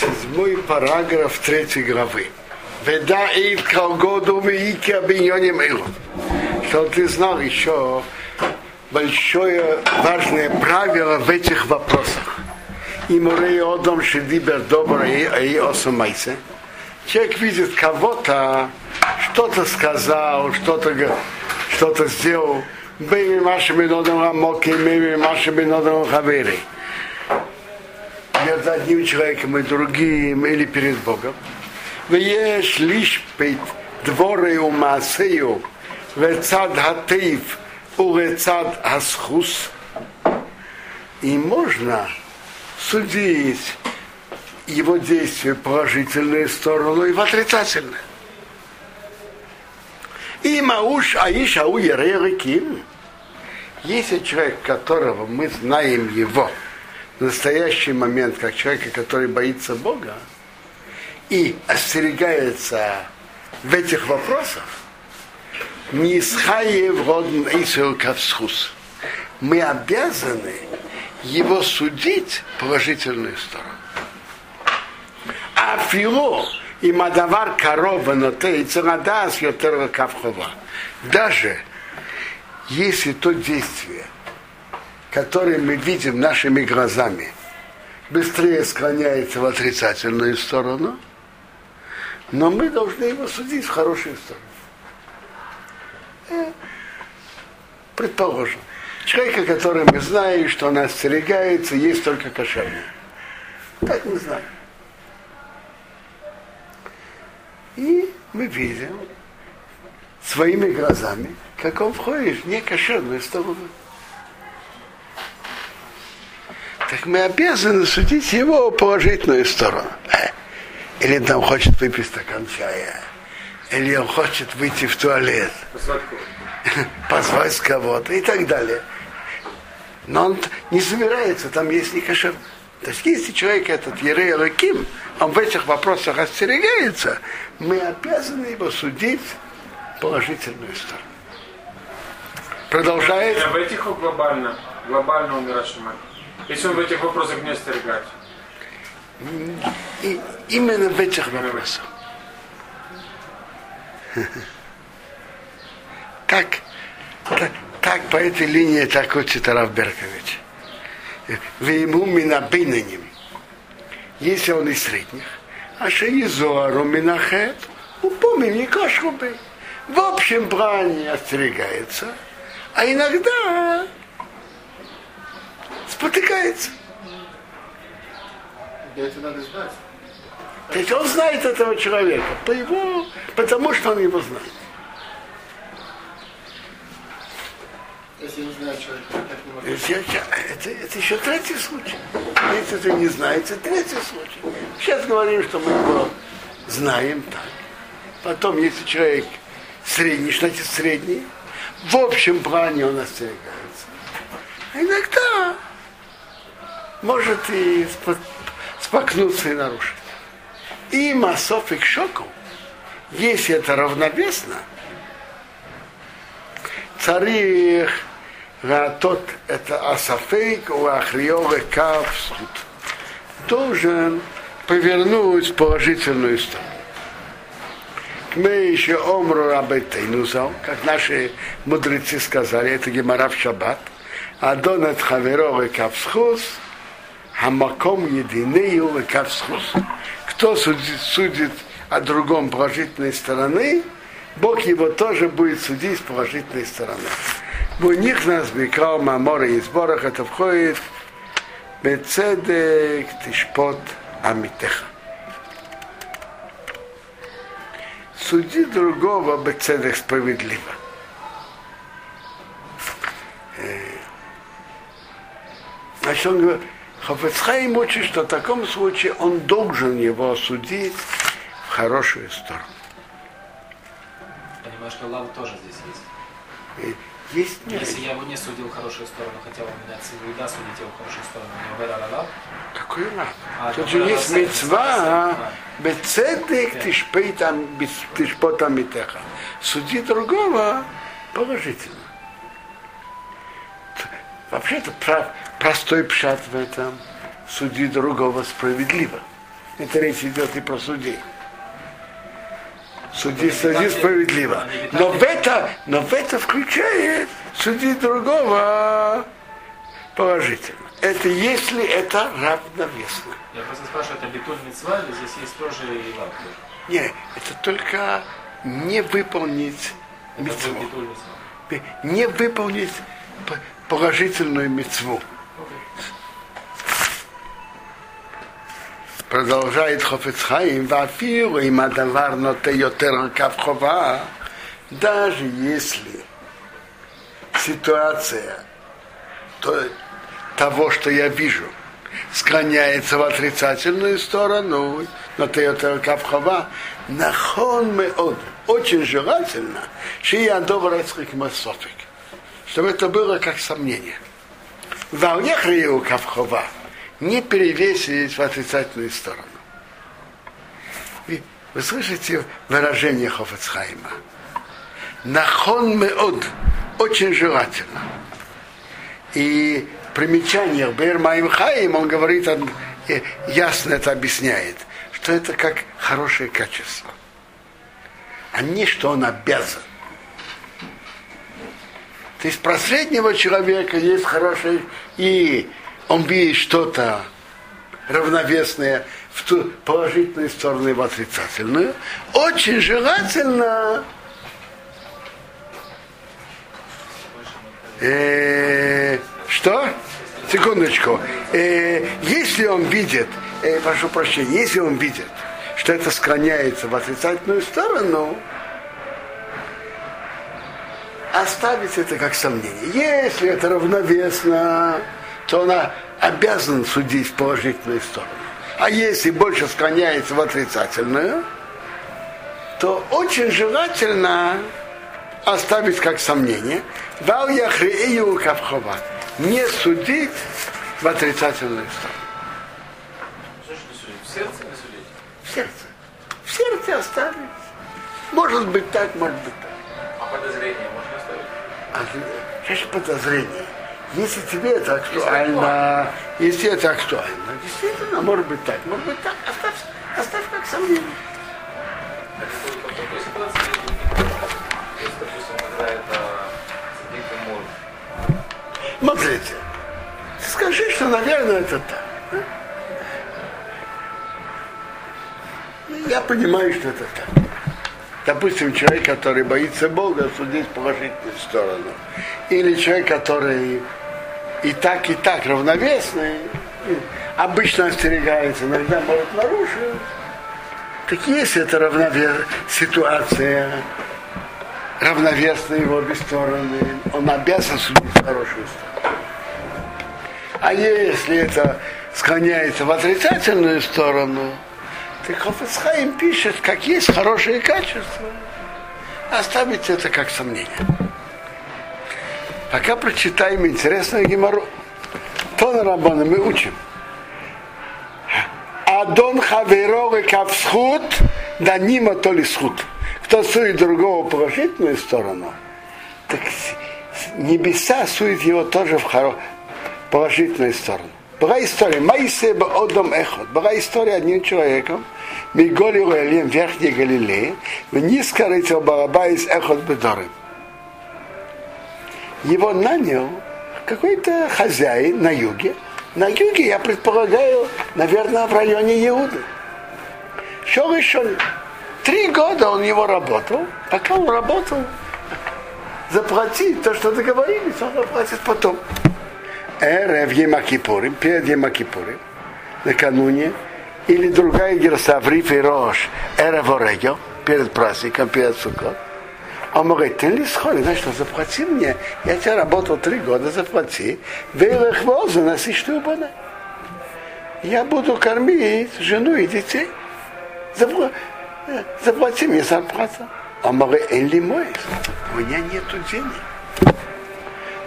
Седьмой параграф третьей главы. Веда и колгоду вики обиньоним илу. Что ты знал еще большое важное правило в этих вопросах. И мурей одом шедибер добрый и осумайся. Человек видит кого-то, что-то сказал, что-то что-то сделал. Бейми машами нодом амоки, бейми машами нодом хавери между одним человеком и другим или перед Богом. Вы ешь лишь пить дворы у Масею, вецад хатыв, у вецад асхус. И можно судить его действия положительные сторону и в отрицательные. И мауш аиш ау Если человек, которого мы знаем его, настоящий момент, как человека, который боится Бога, и остерегается в этих вопросах, не исхаев родн Исилкавсхус. Мы обязаны его судить положительную сторону. А фило и мадавар корова но те и цанадас йотер кавхова. Даже если то действие, которое мы видим нашими глазами, быстрее склоняется в отрицательную сторону, но мы должны его судить в хорошую сторону. Э, предположим, человека, который мы знаем, что он остерегается, есть только кошерный. Так мы знаем. И мы видим своими глазами, как он входит в некошерную сторону. Так мы обязаны судить его положительную сторону. Э, или там хочет выпить стакан чая, или он хочет выйти в туалет, позвать кого-то и так далее. Но он не собирается, там есть не кошер. То есть если человек этот Ерей Лаким, он в этих вопросах остерегается, мы обязаны его судить положительную сторону. Продолжает. А в этих глобально, глобально умирать Если он в этих вопросах не остерегается. Именно в этих вопросах. Так, так, так по этой линии так учит Раф Беркович. Вы ему минабинаним. Если он из средних, а что не зоару минахет, упомни не кашрубы. В общем плане остерегается, а иногда спотыкается. Это надо знать. То есть он знает этого человека, по его, потому что он его знает. Если не знаю человека. Это, это, это еще третий случай. Если ты не знаешь, это третий случай. Сейчас говорим, что мы его знаем так. Потом, если человек средний, что значит средний, в общем плане он остерегается. А иногда может и споткнуться и нарушить. И массов и шоку, если это равновесно, царих тот это асафейк у ахриоры капсут должен повернуть в положительную сторону. Мы еще омру рабетейнузал, как наши мудрецы сказали, это гемора в шаббат, Адонат хаверовый капсхус, Хамаком единый кавсхус. Кто судит, судит о другом положительной стороны, Бог его тоже будет судить с положительной стороны. У них нас бекал мамора и сборах, это входит Бецедек тишпот амитеха. Суди другого бецедек справедливо. Значит, он говорит, Хафецхайм учит, что в таком случае он должен его осудить в хорошую сторону. Понимаешь, что лав тоже здесь есть. И есть Если я его не судил в хорошую сторону, хотя он меня всегда судить его в хорошую сторону, не лав, Какой раб? А, Тут же есть мецва, да. бецедек тишпота митеха. Суди другого положительно. Вообще-то прав, простой пшат в этом. суди другого справедливо. Это речь идет и про судей. Суди, суди справедливо. Но в это, но в это включает суди другого положительно. Это если это равновесно. Я просто спрашиваю, это мецва или здесь есть тоже и лав? Не, это только не выполнить мецва. Не выполнить положительную мецву. Продолжает Хофецхайм, вафиру им адавар кавхова, даже если ситуация то, того, что я вижу, склоняется в отрицательную сторону, но Тойота Кавхова, нахон меод, очень желательно, что я добрый масофик, чтобы это было как сомнение. Валехрию Кавхова не перевесить в отрицательную сторону. Вы, вы слышите выражение Хофецхайма? Нахон меод, очень желательно. И примечание Бер Маим Хаим, он говорит, он ясно это объясняет, что это как хорошее качество, а не что он обязан. То есть про среднего человека есть хорошее, и он видит что-то равновесное в ту положительную сторону и в отрицательную. Очень желательно Э, что? Секундочку. Э, если он видит, э, прошу прощения, если он видит, что это склоняется в отрицательную сторону, оставить это как сомнение. Если это равновесно, то она обязан судить в положительную сторону. А если больше склоняется в отрицательную, то очень желательно оставить как сомнение. Дал я хрею кавхова. Не судить в отрицательную сторону. В сердце не судить? В сердце. В сердце оставить. Может быть так, может быть так. А подозрение можно оставить? А же подозрение? Если тебе это актуально, если это актуально, действительно, может быть так, может быть так, оставь, оставь как сомнение. Смотрите, скажи, что, наверное, это так. Я понимаю, что это так. Допустим, человек, который боится Бога, судить положительную сторону. Или человек, который и так, и так равновесный, обычно остерегается, иногда может нарушить. Так если это равновес... ситуация равновесная в обе стороны, он обязан судить хорошую сторону. А если это склоняется в отрицательную сторону, то Хофецхайм пишет, как есть хорошие качества. Оставить это как сомнение. Пока прочитаем интересную геморру. Тон Рабана мы учим. Адон хаверовый кавсхут, да нима то ли схут. Кто сует другого положительную сторону, так небеса сует его тоже в хоро- положительную сторону. Была история, Майсе одом эхот, была история одним человеком, Миголи Руэлем, Верхней Галилеи, в низкорытел Бараба из эхот Бедорым. Его нанял какой-то хозяин на юге. На юге, я предполагаю, наверное, в районе Иуды. Что еще? Три года он его работал. Пока он работал, заплатить то, что договорились, он заплатит потом. Эре в Емакипурим, перед Емакипурим, накануне, или другая герса в Риф и Рош, Эре Ворегел, перед праздником, перед Суккот. Он говорит, ты ли сходи, знаешь что, заплати мне, я тебе работал три года, заплати, вейлых воза, носи что. Я буду кормить жену и детей. Запла- э, Заплати мне зарплату. Он говорит, Элли мой, у меня нету денег.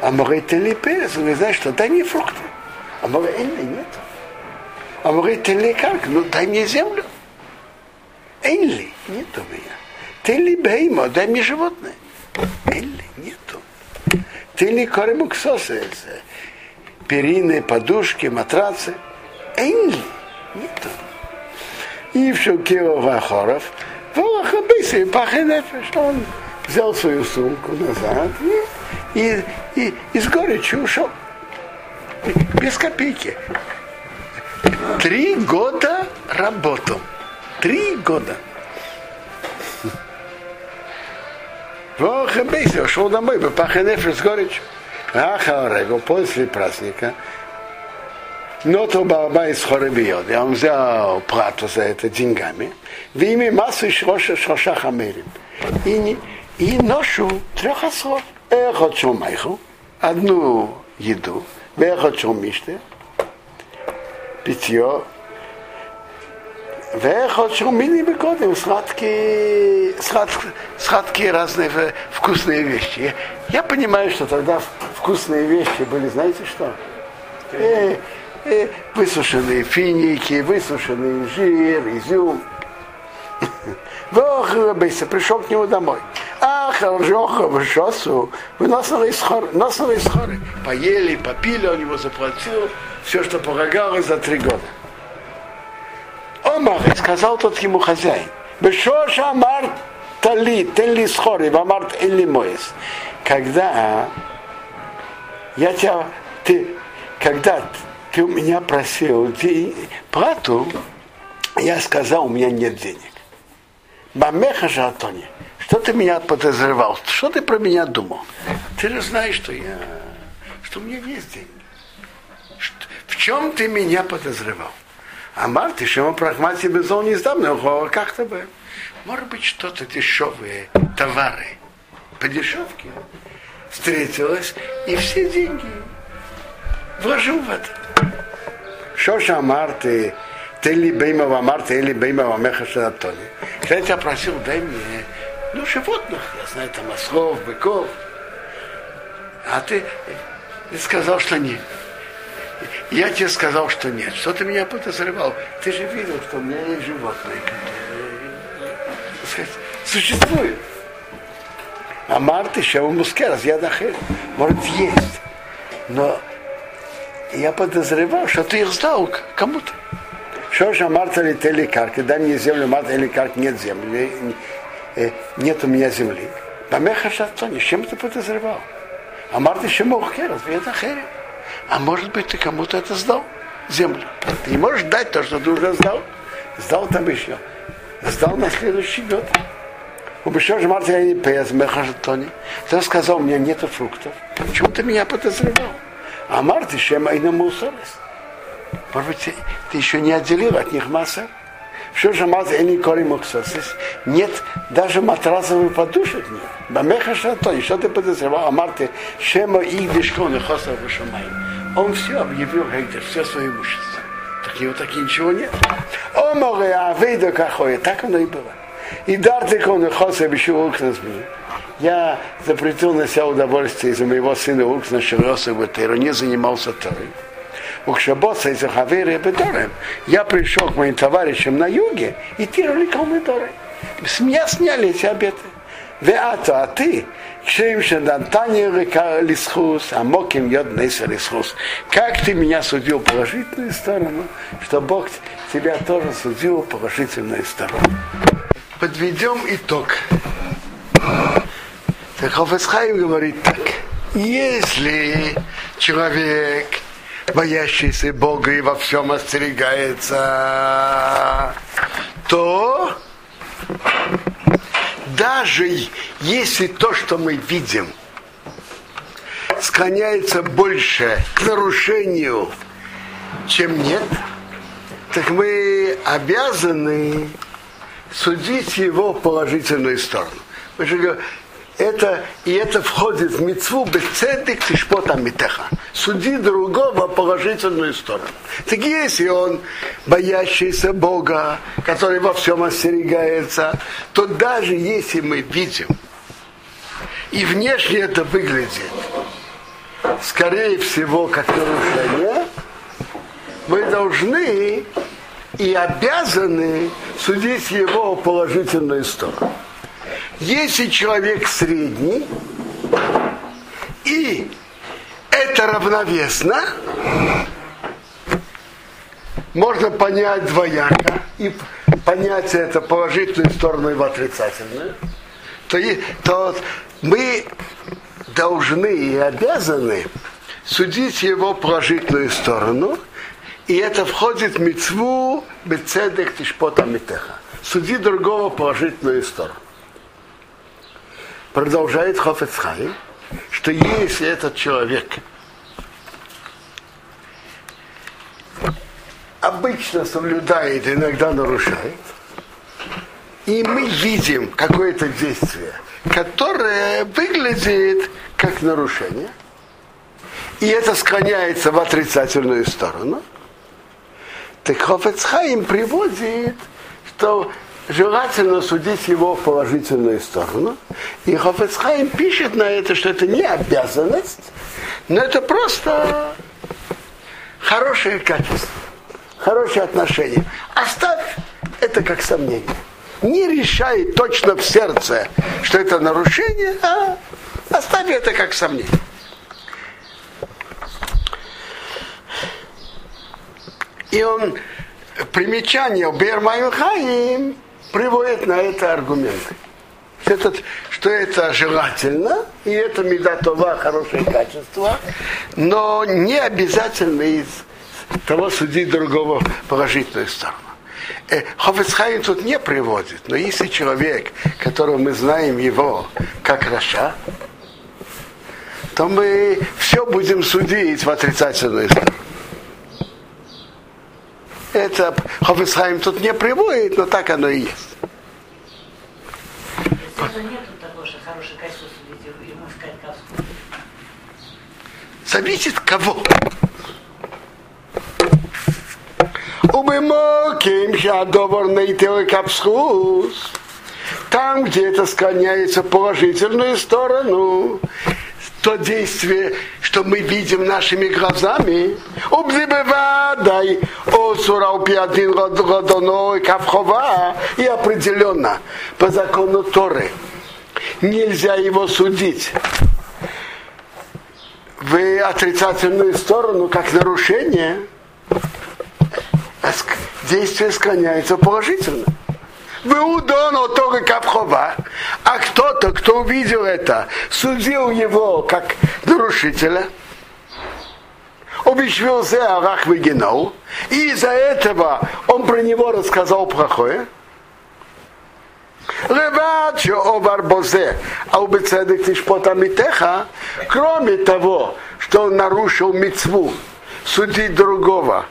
Он говорит, ты ли перец? Он говорит, знаешь что, дай мне фрукты. Он говорит, Элли нету. Он говорит, ты ли как? Ну дай мне землю. Элли нет у меня. Ты ли беймо, дай мне животное. Элли нету. Ты ли коремуксосы, перины, подушки, матрацы. Энли. Нету. И в Шелкиров Ахоров, Волох Абиси, Пахенефе, что он взял свою сумку назад и, и, и, и с горечью ушел. Без копейки. Три года работал. Три года. Абиси, ушел домой, Пахенефе с горечью. Ахарего после праздника но то Баба из Хоребиот. Я он взял плату за это деньгами. В имя массу Шроша Шроша Хамерим. И, и ношу трех осов. Эхот Шумайху. Одну еду. Эхот Шумиште. Питье. Вехот шумини бекодим, сладкие, сладкие, сладкие разные вкусные вещи. Я, понимаю, что тогда вкусные вещи были, знаете что? Э, э, высушенные финики, высушенный жир, изюм. Вохрабейся, пришел к нему домой. Выносили из хоры, носили из хоры. Поели, попили, он его заплатил, все, что полагалось за три года. Омар, сказал тот ему хозяин, Бешоша Амар Тали, Тенли Схори, Вамарт Элли Моис. Когда я тебя, ты, когда ты у меня просил плату, я сказал, у меня нет денег. Бамеха же Атони, что ты меня подозревал? Что ты про меня думал? Ты же знаешь, что я, что у меня есть деньги. В чем ты меня подозревал? А Марти, что мы прагмати безон не сдам, но как-то бы. Может быть, что-то дешевые товары по дешевке встретилось, и все деньги вложил в это. Шоша Марты, ты ли беймова Марты, или беймова Меха Шанатони. Когда я тебя просил, дай мне, животных, я знаю, там ослов, быков. А ты, ты сказал, что нет. Я тебе сказал, что нет. Что ты меня подозревал? Ты же видел, что у меня есть животные, сказать, существуют. А Марты еще у Мускерас, я дахер. Может, есть. Но я подозревал, что ты их сдал кому-то. Что же Марта ли ты карки? Дай мне землю, Марта или карк нет земли. Нет у меня земли. Бамеха шатони, чем ты подозревал? А Марта еще мог это херет. А может быть, ты кому-то это сдал? Землю. Ты не можешь дать то, что ты уже сдал. Сдал там еще. Сдал на следующий год. Убежал же Марта я не пес, мехажатони. Ты сказал, у меня нету фруктов. Почему ты меня подозревал? А Марта еще майна мусорес. Может быть, ты еще не отделил от них масса? Что же маза и не кори Нет даже матрасовых подушек нет. Бамеха шато, что ты подозревал? А Марте, шема и дешкон и вышамай. Он все объявил Гейдер, все свое имущество. Так него так и ничего нет. О, море, а вейда кахое, так оно и было. И дар ты кон хосар вышел я запретил на себя удовольствие из-за моего сына Уксна Широса Гутеру, не занимался Торой. Укшабота из Хавери Бедорем. Я пришел к моим товарищам на юге, и тирали Калмедоры. С меня сняли эти обеты. Веато, а ты, кшеем шадантани лисхус, а моким йод лисхус. Как ты меня судил положительную сторону, что Бог тебя тоже судил положительную сторону. Подведем итог. Так Хофесхайм говорит так. Если человек боящийся Бога и во всем остерегается, то даже если то, что мы видим, склоняется больше к нарушению, чем нет, так мы обязаны судить его положительную сторону. Мы же это, и это входит в мецву бецедек тишпота митеха. Суди другого положительную сторону. Так если он боящийся Бога, который во всем остерегается, то даже если мы видим, и внешне это выглядит, скорее всего, как нарушение, мы должны и обязаны судить его положительную сторону. Если человек средний, и это равновесно, можно понять двояко и понять это положительную сторону и в отрицательную, то, и, то мы должны и обязаны судить его положительную сторону, и это входит в мецву бецедек тишпота митеха. Суди другого положительную сторону. Продолжает Хофецхай, что если этот человек обычно соблюдает, иногда нарушает, и мы видим какое-то действие, которое выглядит как нарушение, и это склоняется в отрицательную сторону, так Хофецхайм приводит, что желательно судить его в положительную сторону. И Хофецхайм пишет на это, что это не обязанность, но это просто хорошее качество, хорошее отношение. Оставь это как сомнение. Не решай точно в сердце, что это нарушение, а оставь это как сомнение. И он примечание Бермайм Хаим приводит на это аргументы. Это, что это желательно, и это медатова, хорошее качество, но не обязательно из того судить другого положительную сторону. Э, Хофецхайм тут не приводит, но если человек, которого мы знаем его как Раша, то мы все будем судить в отрицательную сторону. Это Хофисхайм тут не приводит, но так оно и есть. Зависит кого. Убымоким шадовар нейтел капсхус. Там, где это склоняется в положительную сторону, то действие, что мы видим нашими глазами, обзебевадай, о суралпи один родоной кавхова, и определенно по закону Торы нельзя его судить. В отрицательную сторону, как нарушение, а действие склоняется положительно. Выудоно только капхова. А кто-то, кто увидел это, судил его как нарушителя, обещался Арах Вегенау, и из-за этого он про него рассказал плохое. Левачо овар бозе, а убецедек тишпота митеха, кроме того, что он нарушил мицву, судить другого,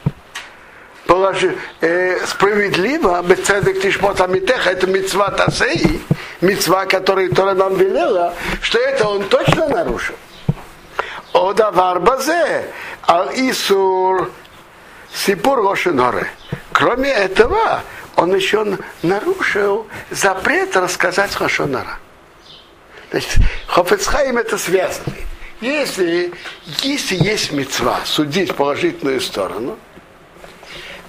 положи, э, справедливо, бецедек тишпот амитеха, это мецва тасеи, мецва, которую Тора нам велела, что это он точно нарушил. Одавар базе, ал исур сипур лошеноре. Кроме этого, он еще нарушил запрет рассказать Хошонара. Значит, Хофецхайм это связано. Если, если есть мецва судить положительную сторону,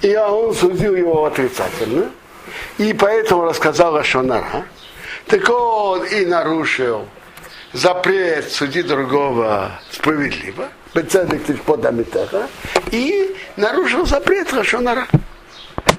и он судил его отрицательно, и поэтому рассказал Ашонара, так он и нарушил запрет судить другого справедливо, и нарушил запрет Рашонара.